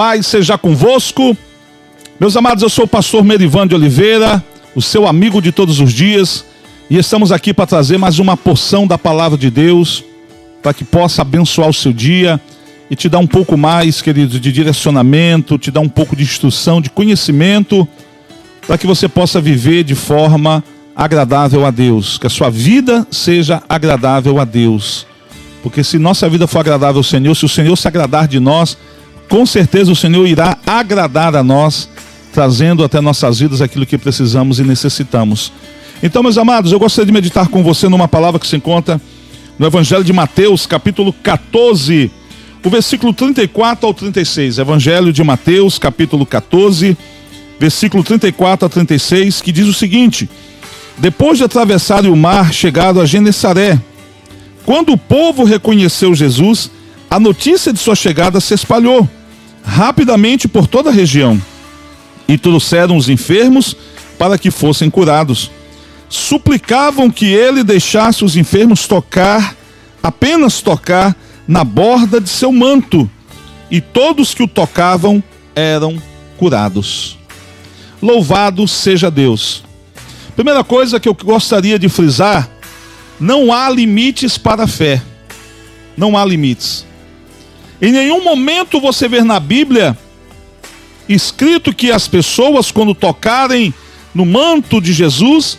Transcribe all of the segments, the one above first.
paz seja convosco. Meus amados, eu sou o pastor Merivan de Oliveira, o seu amigo de todos os dias, e estamos aqui para trazer mais uma porção da palavra de Deus, para que possa abençoar o seu dia e te dar um pouco mais, querido, de direcionamento, te dar um pouco de instrução, de conhecimento, para que você possa viver de forma agradável a Deus, que a sua vida seja agradável a Deus. Porque se nossa vida for agradável ao Senhor, se o Senhor se agradar de nós, com certeza o Senhor irá agradar a nós, trazendo até nossas vidas aquilo que precisamos e necessitamos. Então, meus amados, eu gostaria de meditar com você numa palavra que se encontra no Evangelho de Mateus, capítulo 14, o versículo 34 ao 36. Evangelho de Mateus, capítulo 14, versículo 34 a 36, que diz o seguinte: Depois de atravessarem o mar, chegaram a Genesaré. Quando o povo reconheceu Jesus, a notícia de sua chegada se espalhou rapidamente por toda a região e trouxeram os enfermos para que fossem curados. Suplicavam que ele deixasse os enfermos tocar, apenas tocar, na borda de seu manto, e todos que o tocavam eram curados. Louvado seja Deus. Primeira coisa que eu gostaria de frisar: não há limites para a fé. Não há limites. Em nenhum momento você vê na Bíblia escrito que as pessoas, quando tocarem no manto de Jesus,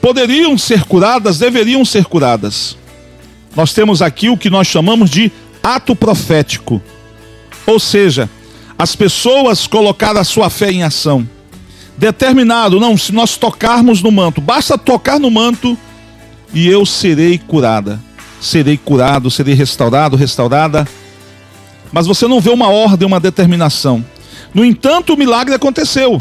poderiam ser curadas, deveriam ser curadas. Nós temos aqui o que nós chamamos de ato profético. Ou seja, as pessoas colocaram a sua fé em ação. Determinado, não, se nós tocarmos no manto, basta tocar no manto e eu serei curada. Serei curado, serei restaurado, restaurada mas você não vê uma ordem, uma determinação. No entanto, o milagre aconteceu.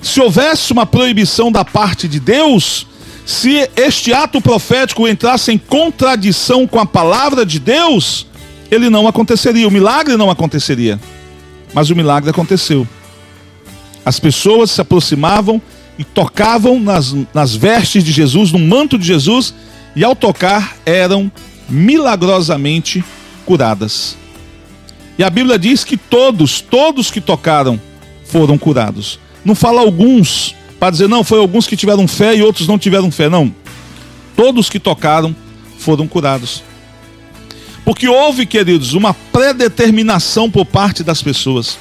Se houvesse uma proibição da parte de Deus, se este ato profético entrasse em contradição com a palavra de Deus, ele não aconteceria, o milagre não aconteceria. Mas o milagre aconteceu. As pessoas se aproximavam e tocavam nas, nas vestes de Jesus, no manto de Jesus, e ao tocar eram milagrosamente curadas. E a Bíblia diz que todos, todos que tocaram foram curados. Não fala alguns, para dizer, não, foi alguns que tiveram fé e outros não tiveram fé. Não. Todos que tocaram foram curados. Porque houve, queridos, uma predeterminação por parte das pessoas.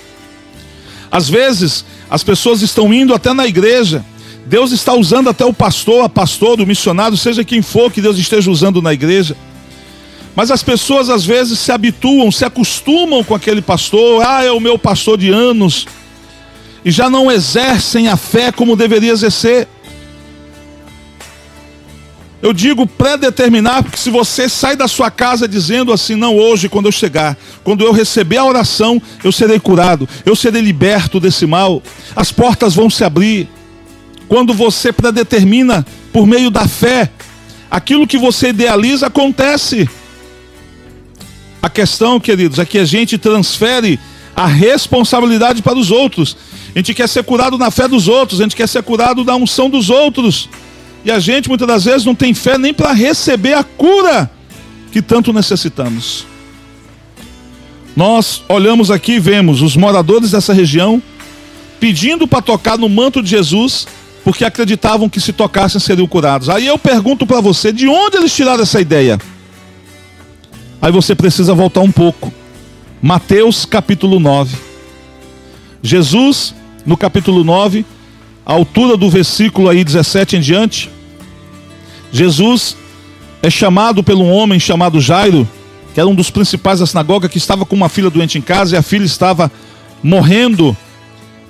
Às vezes, as pessoas estão indo até na igreja. Deus está usando até o pastor, a pastor, o missionário, seja quem for que Deus esteja usando na igreja mas as pessoas às vezes se habituam, se acostumam com aquele pastor, ah, é o meu pastor de anos, e já não exercem a fé como deveria exercer. Eu digo predeterminar, porque se você sai da sua casa dizendo assim, não, hoje, quando eu chegar, quando eu receber a oração, eu serei curado, eu serei liberto desse mal, as portas vão se abrir. Quando você predetermina por meio da fé, aquilo que você idealiza acontece. A questão, queridos, é que a gente transfere a responsabilidade para os outros. A gente quer ser curado na fé dos outros, a gente quer ser curado na unção dos outros. E a gente muitas das vezes não tem fé nem para receber a cura que tanto necessitamos. Nós olhamos aqui e vemos os moradores dessa região pedindo para tocar no manto de Jesus, porque acreditavam que se tocassem seriam curados. Aí eu pergunto para você, de onde eles tiraram essa ideia? Aí você precisa voltar um pouco. Mateus capítulo 9. Jesus, no capítulo 9, a altura do versículo aí 17 em diante, Jesus é chamado por um homem chamado Jairo, que era um dos principais da sinagoga, que estava com uma filha doente em casa e a filha estava morrendo.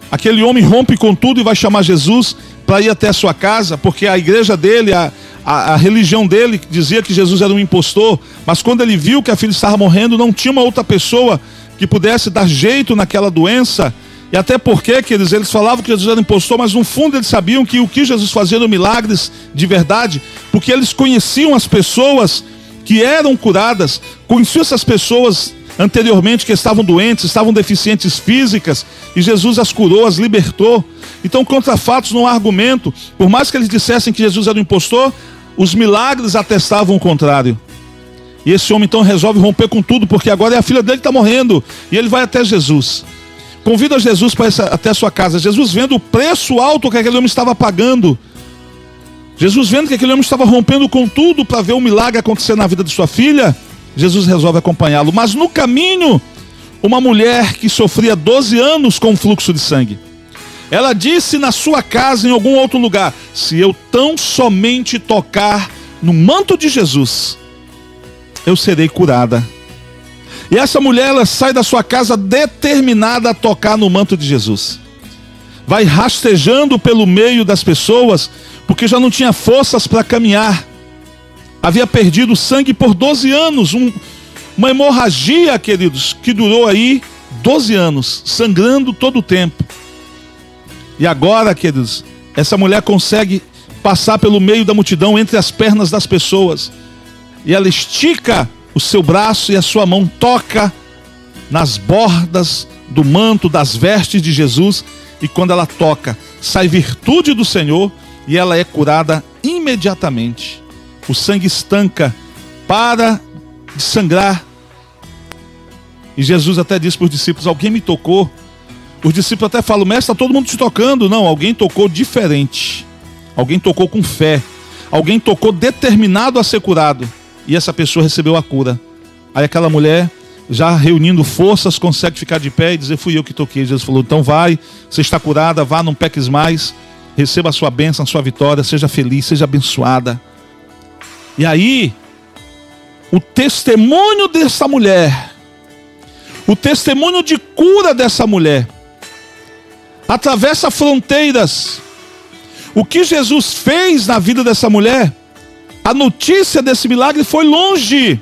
Aquele homem rompe com tudo e vai chamar Jesus para ir até a sua casa, porque a igreja dele, a, a, a, religião dele dizia que Jesus era um impostor, mas quando ele viu que a filha estava morrendo, não tinha uma outra pessoa que pudesse dar jeito naquela doença. E até porque que eles, eles falavam que Jesus era impostor, mas no fundo eles sabiam que o que Jesus fazia eram milagres de verdade, porque eles conheciam as pessoas que eram curadas, conheciam essas pessoas anteriormente que estavam doentes, estavam deficientes físicas, e Jesus as curou, as libertou. Então, contra fatos não há argumento. Por mais que eles dissessem que Jesus era um impostor, os milagres atestavam o contrário. E esse homem então resolve romper com tudo, porque agora é a filha dele está morrendo. E ele vai até Jesus. Convida Jesus para até a sua casa. Jesus vendo o preço alto que aquele homem estava pagando. Jesus vendo que aquele homem estava rompendo com tudo para ver o milagre acontecer na vida de sua filha. Jesus resolve acompanhá-lo. Mas no caminho, uma mulher que sofria 12 anos com fluxo de sangue. Ela disse na sua casa, em algum outro lugar: Se eu tão somente tocar no manto de Jesus, eu serei curada. E essa mulher, ela sai da sua casa determinada a tocar no manto de Jesus. Vai rastejando pelo meio das pessoas, porque já não tinha forças para caminhar. Havia perdido sangue por 12 anos, um, uma hemorragia, queridos, que durou aí 12 anos, sangrando todo o tempo. E agora, queridos, essa mulher consegue passar pelo meio da multidão, entre as pernas das pessoas. E ela estica o seu braço e a sua mão toca nas bordas do manto, das vestes de Jesus. E quando ela toca, sai virtude do Senhor e ela é curada imediatamente. O sangue estanca, para de sangrar. E Jesus até disse para os discípulos: Alguém me tocou. Os discípulos até falam, mestre, está todo mundo te tocando. Não, alguém tocou diferente. Alguém tocou com fé. Alguém tocou determinado a ser curado. E essa pessoa recebeu a cura. Aí aquela mulher, já reunindo forças, consegue ficar de pé e dizer: Fui eu que toquei. Jesus falou: Então vai, você está curada, vá, não peques mais. Receba a sua bênção, a sua vitória, seja feliz, seja abençoada. E aí, o testemunho dessa mulher, o testemunho de cura dessa mulher, atravessa fronteiras. O que Jesus fez na vida dessa mulher, a notícia desse milagre foi longe,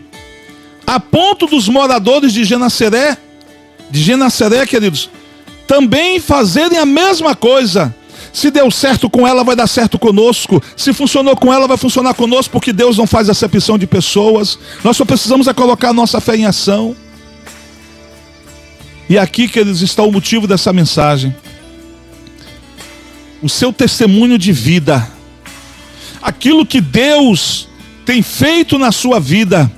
a ponto dos moradores de Genaceré, de Genaceré, queridos, também fazerem a mesma coisa. Se deu certo com ela, vai dar certo conosco. Se funcionou com ela, vai funcionar conosco, porque Deus não faz acepção de pessoas. Nós só precisamos é colocar a nossa fé em ação. E aqui, queridos, está o motivo dessa mensagem o seu testemunho de vida, aquilo que Deus tem feito na sua vida,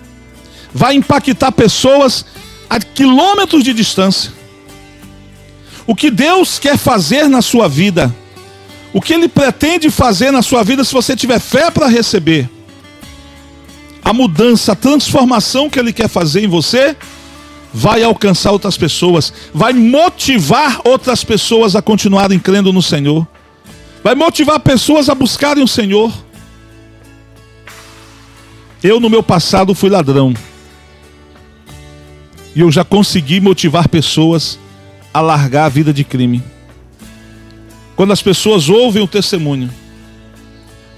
vai impactar pessoas a quilômetros de distância. O que Deus quer fazer na sua vida, o que Ele pretende fazer na sua vida, se você tiver fé para receber, a mudança, a transformação que Ele quer fazer em você, vai alcançar outras pessoas, vai motivar outras pessoas a continuarem crendo no Senhor vai motivar pessoas a buscarem o Senhor. Eu, no meu passado, fui ladrão. E eu já consegui motivar pessoas a largar a vida de crime. Quando as pessoas ouvem o testemunho,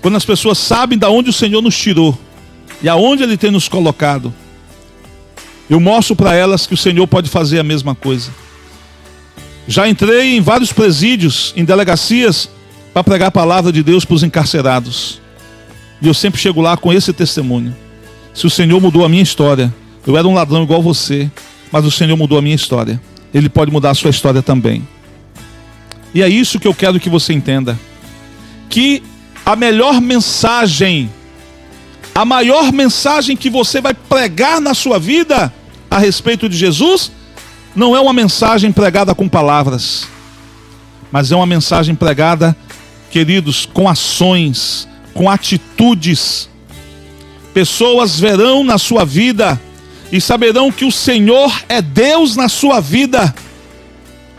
quando as pessoas sabem de onde o Senhor nos tirou e aonde Ele tem nos colocado, eu mostro para elas que o Senhor pode fazer a mesma coisa. Já entrei em vários presídios, em delegacias, para pregar a palavra de Deus para os encarcerados. E eu sempre chego lá com esse testemunho. Se o Senhor mudou a minha história, eu era um ladrão igual você, mas o Senhor mudou a minha história. Ele pode mudar a sua história também. E é isso que eu quero que você entenda. Que a melhor mensagem, a maior mensagem que você vai pregar na sua vida a respeito de Jesus, não é uma mensagem pregada com palavras, mas é uma mensagem pregada queridos, com ações, com atitudes. Pessoas verão na sua vida e saberão que o Senhor é Deus na sua vida.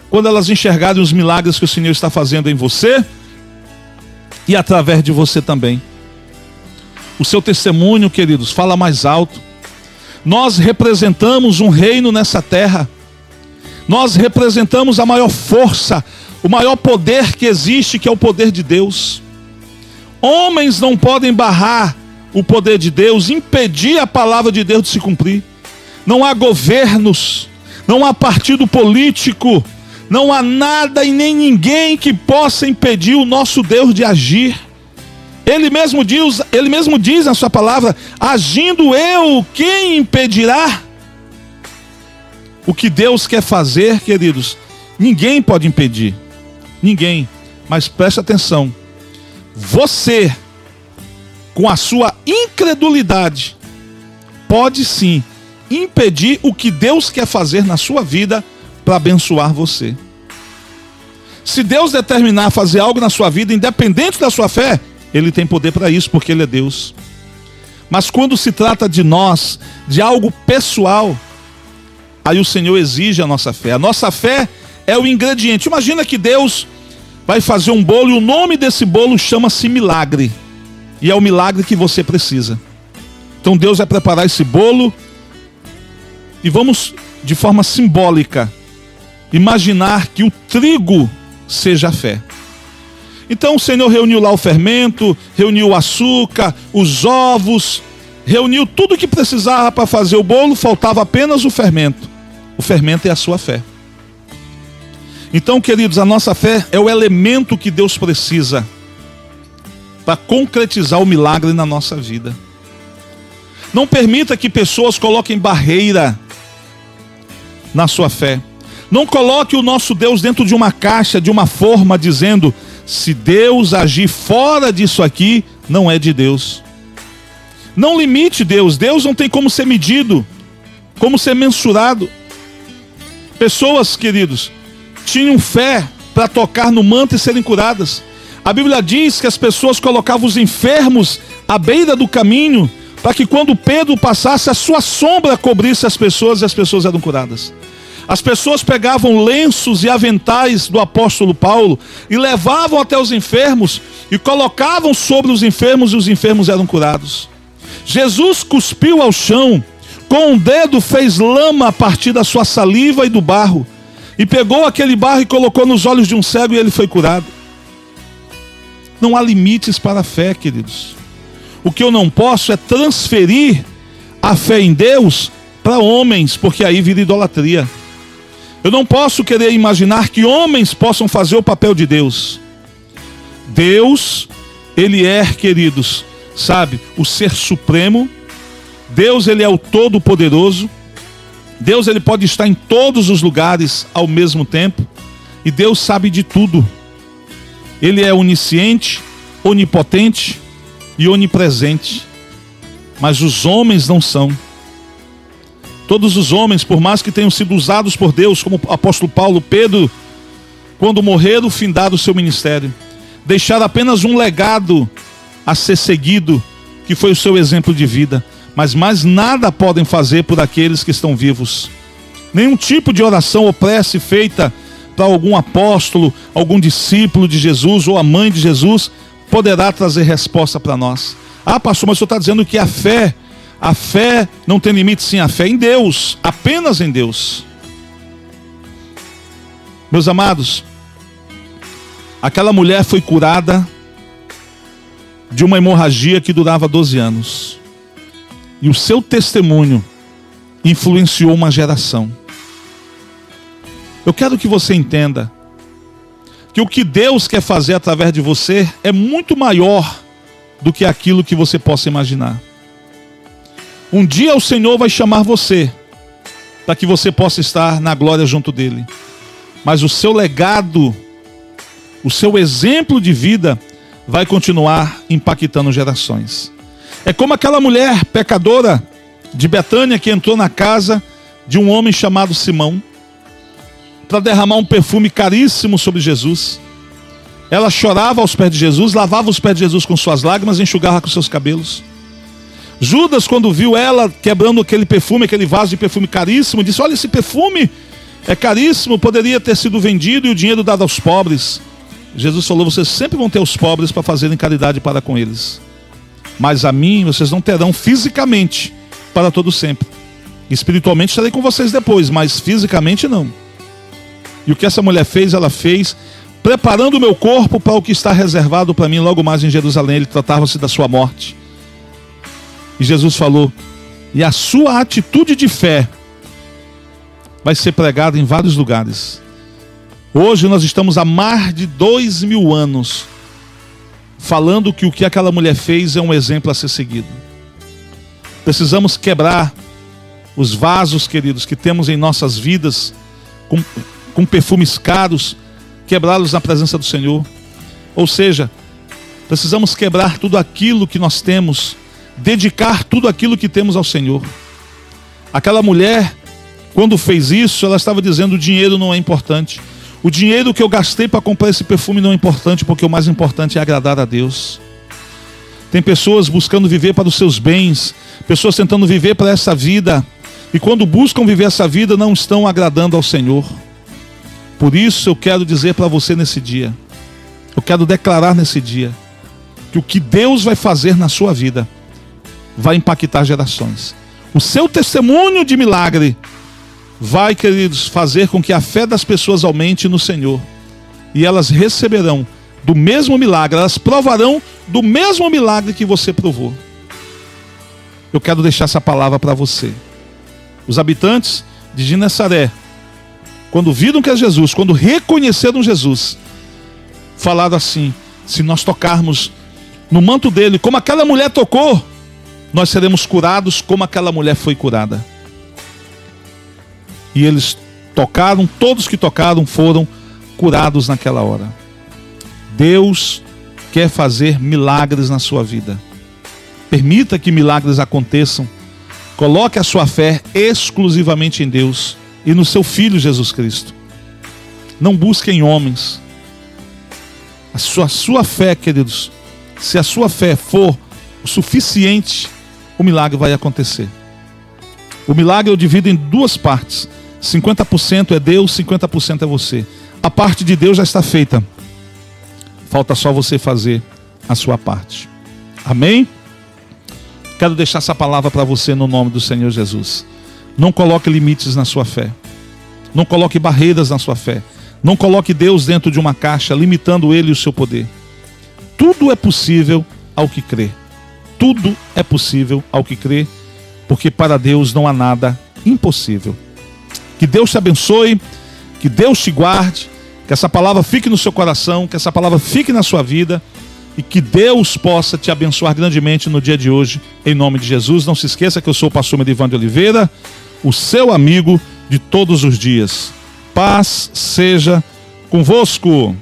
Quando elas enxergarem os milagres que o Senhor está fazendo em você e através de você também. O seu testemunho, queridos, fala mais alto. Nós representamos um reino nessa terra. Nós representamos a maior força, o maior poder que existe, que é o poder de Deus. Homens não podem barrar o poder de Deus, impedir a palavra de Deus de se cumprir. Não há governos, não há partido político, não há nada e nem ninguém que possa impedir o nosso Deus de agir. Ele mesmo diz, ele mesmo diz na sua palavra: agindo eu, quem impedirá? O que Deus quer fazer, queridos, ninguém pode impedir. Ninguém. Mas preste atenção. Você, com a sua incredulidade, pode sim impedir o que Deus quer fazer na sua vida para abençoar você. Se Deus determinar fazer algo na sua vida, independente da sua fé, Ele tem poder para isso, porque Ele é Deus. Mas quando se trata de nós, de algo pessoal, aí o Senhor exige a nossa fé. A nossa fé é o ingrediente. Imagina que Deus vai fazer um bolo e o nome desse bolo chama-se milagre. E é o milagre que você precisa. Então Deus vai preparar esse bolo e vamos, de forma simbólica, imaginar que o trigo seja a fé. Então o Senhor reuniu lá o fermento, reuniu o açúcar, os ovos, reuniu tudo que precisava para fazer o bolo, faltava apenas o fermento. O fermento é a sua fé. Então, queridos, a nossa fé é o elemento que Deus precisa para concretizar o milagre na nossa vida. Não permita que pessoas coloquem barreira na sua fé. Não coloque o nosso Deus dentro de uma caixa, de uma forma, dizendo: se Deus agir fora disso aqui, não é de Deus. Não limite Deus. Deus não tem como ser medido, como ser mensurado. Pessoas, queridos, tinham fé para tocar no manto e serem curadas. A Bíblia diz que as pessoas colocavam os enfermos à beira do caminho, para que quando Pedro passasse, a sua sombra cobrisse as pessoas e as pessoas eram curadas. As pessoas pegavam lenços e aventais do apóstolo Paulo e levavam até os enfermos e colocavam sobre os enfermos e os enfermos eram curados. Jesus cuspiu ao chão, com um dedo fez lama a partir da sua saliva e do barro, e pegou aquele barro e colocou nos olhos de um cego e ele foi curado. Não há limites para a fé, queridos. O que eu não posso é transferir a fé em Deus para homens, porque aí vira idolatria. Eu não posso querer imaginar que homens possam fazer o papel de Deus. Deus, Ele é, queridos, sabe, o ser supremo. Deus, Ele é o todo-poderoso. Deus, Ele pode estar em todos os lugares ao mesmo tempo. E Deus sabe de tudo. Ele é onisciente, onipotente e onipresente. Mas os homens não são. Todos os homens, por mais que tenham sido usados por Deus, como o apóstolo Paulo, Pedro, quando morreram, findaram o seu ministério, deixaram apenas um legado a ser seguido, que foi o seu exemplo de vida. Mas mais nada podem fazer por aqueles que estão vivos. Nenhum tipo de oração ou prece feita para algum apóstolo, algum discípulo de Jesus ou a mãe de Jesus poderá trazer resposta para nós. Ah, pastor, mas o senhor está dizendo que a fé a fé não tem limite, sim, a fé em Deus, apenas em Deus. Meus amados, aquela mulher foi curada de uma hemorragia que durava 12 anos. E o seu testemunho influenciou uma geração. Eu quero que você entenda que o que Deus quer fazer através de você é muito maior do que aquilo que você possa imaginar. Um dia o Senhor vai chamar você para que você possa estar na glória junto dele. Mas o seu legado, o seu exemplo de vida vai continuar impactando gerações. É como aquela mulher pecadora de Betânia que entrou na casa de um homem chamado Simão para derramar um perfume caríssimo sobre Jesus. Ela chorava aos pés de Jesus, lavava os pés de Jesus com suas lágrimas e enxugava com seus cabelos. Judas, quando viu ela quebrando aquele perfume, aquele vaso de perfume caríssimo, disse: Olha, esse perfume é caríssimo, poderia ter sido vendido e o dinheiro dado aos pobres. Jesus falou: Vocês sempre vão ter os pobres para fazerem caridade para com eles, mas a mim vocês não terão fisicamente para todo sempre. Espiritualmente estarei com vocês depois, mas fisicamente não. E o que essa mulher fez, ela fez preparando o meu corpo para o que está reservado para mim logo mais em Jerusalém. Ele tratava-se da sua morte. E Jesus falou: e a sua atitude de fé vai ser pregada em vários lugares. Hoje nós estamos há mais de dois mil anos falando que o que aquela mulher fez é um exemplo a ser seguido. Precisamos quebrar os vasos, queridos, que temos em nossas vidas com, com perfumes caros, quebrá-los na presença do Senhor. Ou seja, precisamos quebrar tudo aquilo que nós temos dedicar tudo aquilo que temos ao Senhor. Aquela mulher, quando fez isso, ela estava dizendo: o dinheiro não é importante. O dinheiro que eu gastei para comprar esse perfume não é importante, porque o mais importante é agradar a Deus. Tem pessoas buscando viver para os seus bens, pessoas tentando viver para essa vida, e quando buscam viver essa vida, não estão agradando ao Senhor. Por isso eu quero dizer para você nesse dia, eu quero declarar nesse dia, que o que Deus vai fazer na sua vida vai impactar gerações. O seu testemunho de milagre vai, queridos, fazer com que a fé das pessoas aumente no Senhor. E elas receberão do mesmo milagre, elas provarão do mesmo milagre que você provou. Eu quero deixar essa palavra para você. Os habitantes de Ginessaré, quando viram que é Jesus, quando reconheceram Jesus, falaram assim: se nós tocarmos no manto dele, como aquela mulher tocou, nós seremos curados como aquela mulher foi curada. E eles tocaram, todos que tocaram foram curados naquela hora. Deus quer fazer milagres na sua vida. Permita que milagres aconteçam. Coloque a sua fé exclusivamente em Deus e no seu Filho Jesus Cristo. Não busque em homens. A sua, sua fé, queridos, se a sua fé for o suficiente, o milagre vai acontecer. O milagre eu divido em duas partes. 50% é Deus, 50% é você. A parte de Deus já está feita. Falta só você fazer a sua parte. Amém? Quero deixar essa palavra para você no nome do Senhor Jesus. Não coloque limites na sua fé. Não coloque barreiras na sua fé. Não coloque Deus dentro de uma caixa, limitando ele e o seu poder. Tudo é possível ao que crê. Tudo é possível ao que crê, porque para Deus não há nada impossível. Que Deus te abençoe, que Deus te guarde, que essa palavra fique no seu coração, que essa palavra fique na sua vida e que Deus possa te abençoar grandemente no dia de hoje, em nome de Jesus. Não se esqueça que eu sou o pastor Medivan de Oliveira, o seu amigo de todos os dias. Paz seja convosco.